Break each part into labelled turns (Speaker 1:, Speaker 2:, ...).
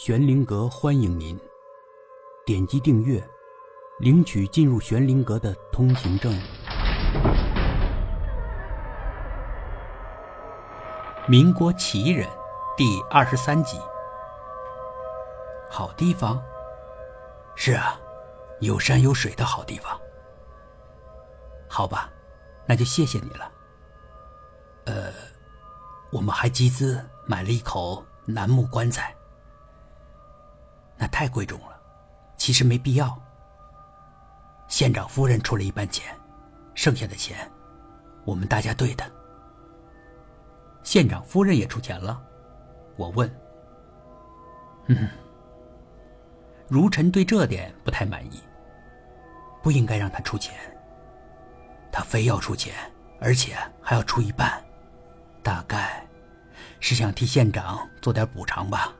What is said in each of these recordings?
Speaker 1: 玄灵阁欢迎您，点击订阅，领取进入玄灵阁的通行证。民国奇人第二十三集。好地方？是啊，有山有水的好地方。好吧，那就谢谢你了。呃，我们还集资买了一口楠木棺材。那太贵重了，其实没必要。县长夫人出了一半钱，剩下的钱，我们大家对的。县长夫人也出钱了，我问。嗯，如尘对这点不太满意。不应该让他出钱，他非要出钱，而且还要出一半，大概是想替县长做点补偿吧。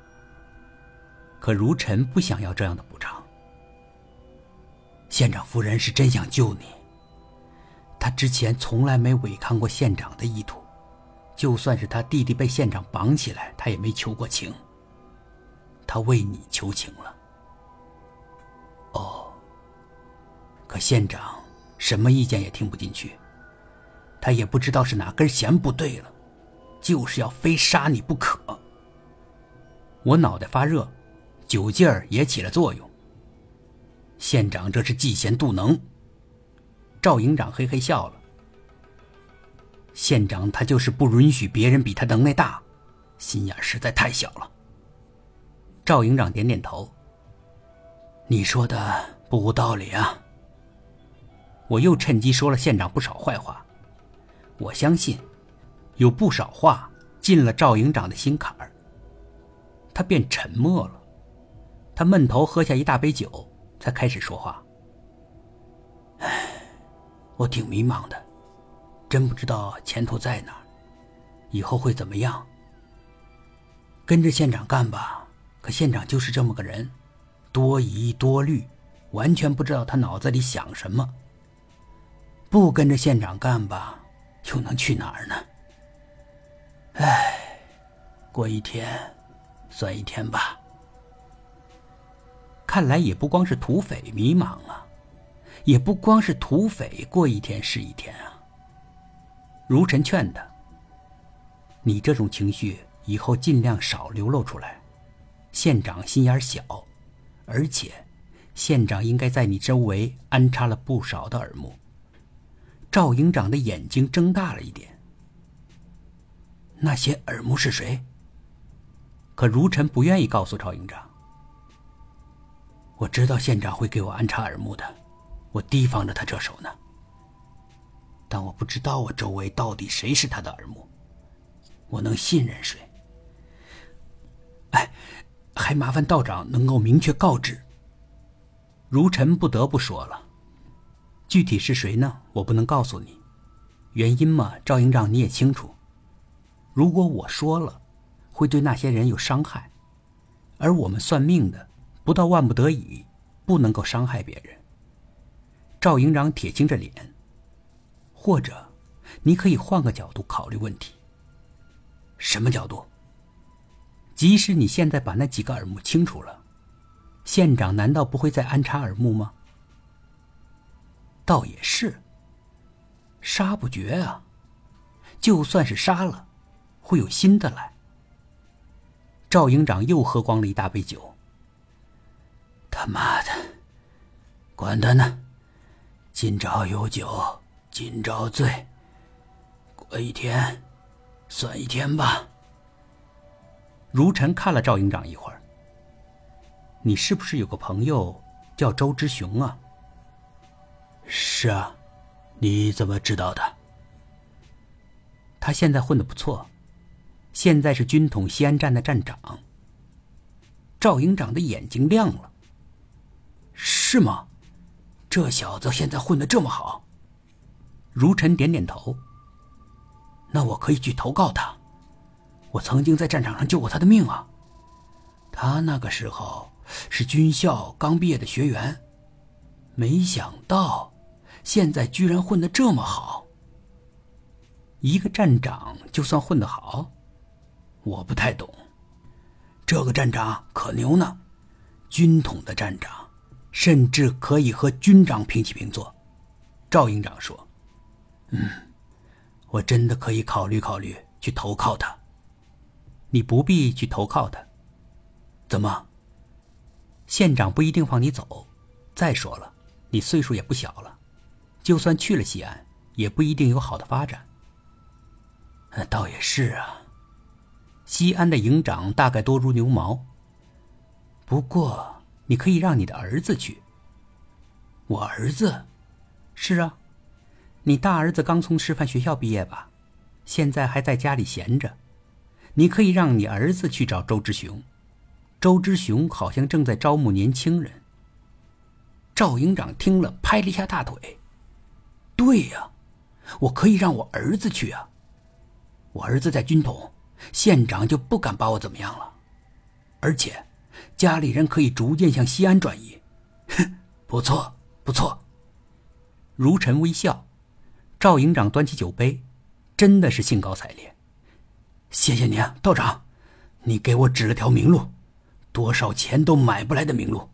Speaker 1: 可如尘不想要这样的补偿。县长夫人是真想救你。他之前从来没违抗过县长的意图，就算是他弟弟被县长绑起来，他也没求过情。他为你求情了。哦。可县长什么意见也听不进去，他也不知道是哪根弦不对了，就是要非杀你不可。我脑袋发热。酒劲儿也起了作用。县长这是嫉贤妒能。赵营长嘿嘿笑了。县长他就是不允许别人比他能耐大，心眼实在太小了。赵营长点点头。你说的不无道理啊。我又趁机说了县长不少坏话。我相信，有不少话进了赵营长的心坎儿。他便沉默了。他闷头喝下一大杯酒，才开始说话。唉，我挺迷茫的，真不知道前途在哪，以后会怎么样。跟着县长干吧，可县长就是这么个人，多疑多虑，完全不知道他脑子里想什么。不跟着县长干吧，又能去哪儿呢？唉，过一天算一天吧。看来也不光是土匪迷茫啊，也不光是土匪过一天是一天啊。如尘劝他：“你这种情绪以后尽量少流露出来。县长心眼小，而且县长应该在你周围安插了不少的耳目。”赵营长的眼睛睁大了一点。那些耳目是谁？可如尘不愿意告诉赵营长。我知道县长会给我安插耳目的，我提防着他这手呢。但我不知道我周围到底谁是他的耳目，我能信任谁？哎，还麻烦道长能够明确告知。如尘不得不说了，具体是谁呢？我不能告诉你，原因嘛，赵营长你也清楚。如果我说了，会对那些人有伤害，而我们算命的。不到万不得已，不能够伤害别人。赵营长铁青着脸。或者，你可以换个角度考虑问题。什么角度？即使你现在把那几个耳目清除了，县长难道不会再安插耳目吗？倒也是。杀不绝啊！就算是杀了，会有新的来。赵营长又喝光了一大杯酒。他妈的，管他呢！今朝有酒今朝醉，过一天算一天吧。如尘看了赵营长一会儿，你是不是有个朋友叫周之雄啊？是啊，你怎么知道的？他现在混的不错，现在是军统西安站的站长。赵营长的眼睛亮了。是吗？这小子现在混的这么好。如尘点点头。那我可以去投靠他。我曾经在战场上救过他的命啊。他那个时候是军校刚毕业的学员，没想到现在居然混的这么好。一个站长就算混得好？我不太懂。这个站长可牛呢，军统的站长，甚至可以和军长平起平坐。赵营长说：“嗯，我真的可以考虑考虑去投靠他。你不必去投靠他。怎么？县长不一定放你走。再说了，你岁数也不小了，就算去了西安，也不一定有好的发展。倒也是啊。”西安的营长大概多如牛毛。不过，你可以让你的儿子去。我儿子，是啊，你大儿子刚从师范学校毕业吧？现在还在家里闲着。你可以让你儿子去找周之雄。周之雄好像正在招募年轻人。赵营长听了，拍了一下大腿：“对呀，我可以让我儿子去啊。我儿子在军统。”县长就不敢把我怎么样了，而且家里人可以逐渐向西安转移。哼，不错，不错。如尘微笑，赵营长端起酒杯，真的是兴高采烈。谢谢你啊，道长，你给我指了条明路，多少钱都买不来的明路。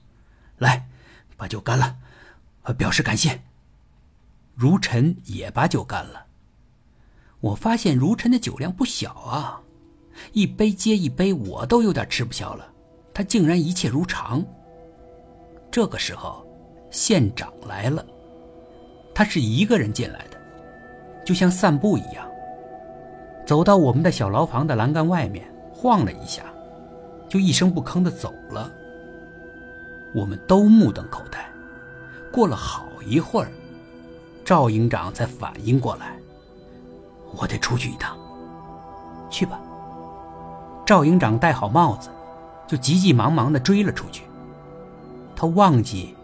Speaker 1: 来，把酒干了，表示感谢。如尘也把酒干了。我发现如尘的酒量不小啊。一杯接一杯，我都有点吃不消了。他竟然一切如常。这个时候，县长来了，他是一个人进来的，就像散步一样，走到我们的小牢房的栏杆外面，晃了一下，就一声不吭的走了。我们都目瞪口呆。过了好一会儿，赵营长才反应过来，我得出去一趟。去吧。赵营长戴好帽子，就急急忙忙的追了出去。他忘记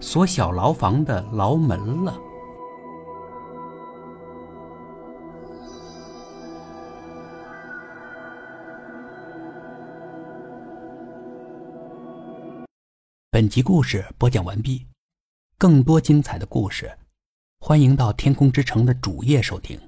Speaker 1: 锁小牢房的牢门了。本集故事播讲完毕，更多精彩的故事，欢迎到天空之城的主页收听。